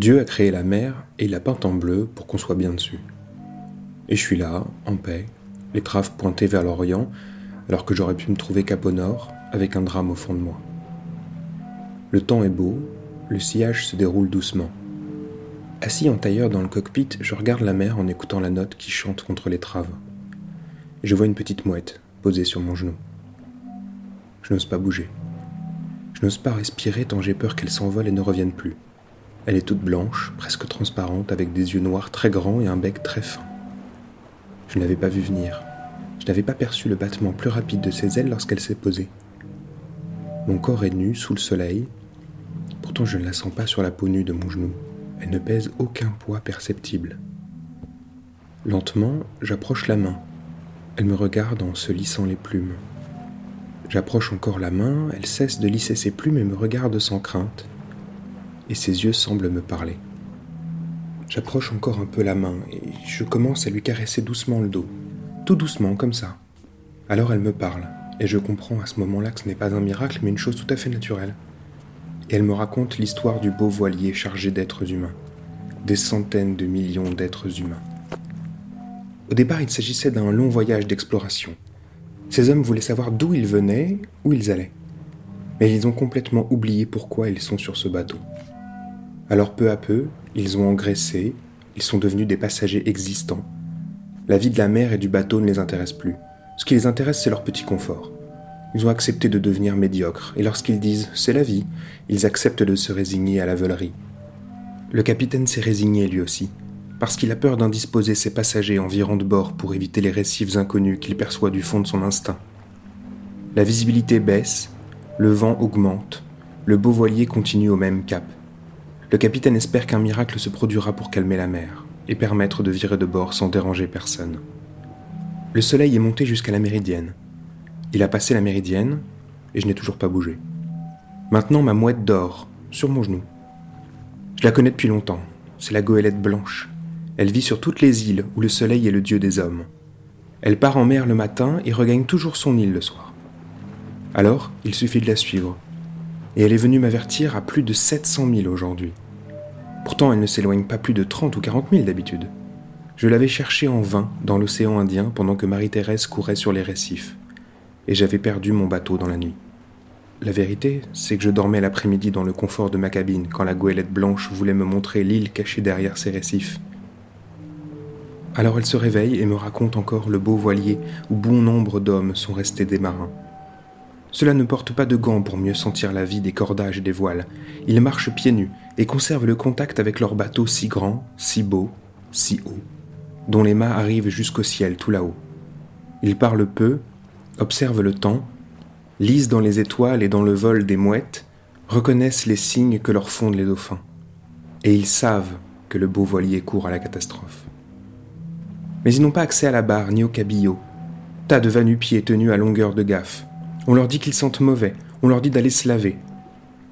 Dieu a créé la mer et l'a peinte en bleu pour qu'on soit bien dessus. Et je suis là, en paix, les traves pointées vers l'Orient, alors que j'aurais pu me trouver cap au nord, avec un drame au fond de moi. Le temps est beau, le sillage se déroule doucement. Assis en tailleur dans le cockpit, je regarde la mer en écoutant la note qui chante contre les traves. je vois une petite mouette posée sur mon genou. Je n'ose pas bouger. Je n'ose pas respirer tant j'ai peur qu'elle s'envole et ne revienne plus. Elle est toute blanche, presque transparente, avec des yeux noirs très grands et un bec très fin. Je ne l'avais pas vue venir. Je n'avais pas perçu le battement plus rapide de ses ailes lorsqu'elle s'est posée. Mon corps est nu sous le soleil, pourtant je ne la sens pas sur la peau nue de mon genou. Elle ne pèse aucun poids perceptible. Lentement, j'approche la main. Elle me regarde en se lissant les plumes. J'approche encore la main, elle cesse de lisser ses plumes et me regarde sans crainte et ses yeux semblent me parler. J'approche encore un peu la main et je commence à lui caresser doucement le dos, tout doucement comme ça. Alors elle me parle, et je comprends à ce moment-là que ce n'est pas un miracle mais une chose tout à fait naturelle. Et elle me raconte l'histoire du beau voilier chargé d'êtres humains, des centaines de millions d'êtres humains. Au départ, il s'agissait d'un long voyage d'exploration. Ces hommes voulaient savoir d'où ils venaient, où ils allaient. Mais ils ont complètement oublié pourquoi ils sont sur ce bateau. Alors peu à peu, ils ont engraissé, ils sont devenus des passagers existants. La vie de la mer et du bateau ne les intéresse plus. Ce qui les intéresse, c'est leur petit confort. Ils ont accepté de devenir médiocres, et lorsqu'ils disent c'est la vie, ils acceptent de se résigner à la veulerie. Le capitaine s'est résigné lui aussi, parce qu'il a peur d'indisposer ses passagers environ de bord pour éviter les récifs inconnus qu'il perçoit du fond de son instinct. La visibilité baisse, le vent augmente, le beau voilier continue au même cap. Le capitaine espère qu'un miracle se produira pour calmer la mer et permettre de virer de bord sans déranger personne. Le soleil est monté jusqu'à la méridienne. Il a passé la méridienne et je n'ai toujours pas bougé. Maintenant, ma mouette dort sur mon genou. Je la connais depuis longtemps. C'est la goélette blanche. Elle vit sur toutes les îles où le soleil est le dieu des hommes. Elle part en mer le matin et regagne toujours son île le soir. Alors, il suffit de la suivre et elle est venue m'avertir à plus de 700 000 aujourd'hui. Pourtant, elle ne s'éloigne pas plus de 30 ou 40 000 d'habitude. Je l'avais cherchée en vain dans l'océan Indien pendant que Marie-Thérèse courait sur les récifs, et j'avais perdu mon bateau dans la nuit. La vérité, c'est que je dormais l'après-midi dans le confort de ma cabine quand la goélette blanche voulait me montrer l'île cachée derrière ces récifs. Alors elle se réveille et me raconte encore le beau voilier où bon nombre d'hommes sont restés des marins. Cela ne porte pas de gants pour mieux sentir la vie des cordages et des voiles. Ils marchent pieds nus et conservent le contact avec leur bateau si grand, si beau, si haut, dont les mâts arrivent jusqu'au ciel tout là-haut. Ils parlent peu, observent le temps, lisent dans les étoiles et dans le vol des mouettes, reconnaissent les signes que leur fondent les dauphins. Et ils savent que le beau voilier court à la catastrophe. Mais ils n'ont pas accès à la barre ni au cabillaud. Tas de vanupiers tenus à longueur de gaffe, on leur dit qu'ils sentent mauvais, on leur dit d'aller se laver.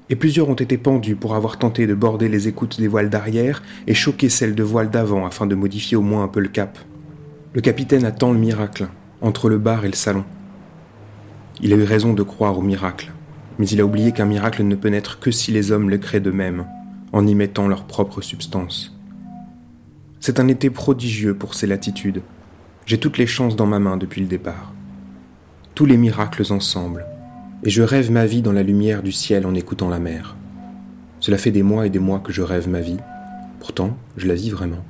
Et plusieurs ont été pendus pour avoir tenté de border les écoutes des voiles d'arrière et choquer celles de voiles d'avant afin de modifier au moins un peu le cap. Le capitaine attend le miracle, entre le bar et le salon. Il a eu raison de croire au miracle, mais il a oublié qu'un miracle ne peut naître que si les hommes le créent d'eux-mêmes, en y mettant leur propre substance. C'est un été prodigieux pour ces latitudes. J'ai toutes les chances dans ma main depuis le départ tous les miracles ensemble, et je rêve ma vie dans la lumière du ciel en écoutant la mer. Cela fait des mois et des mois que je rêve ma vie, pourtant je la vis vraiment.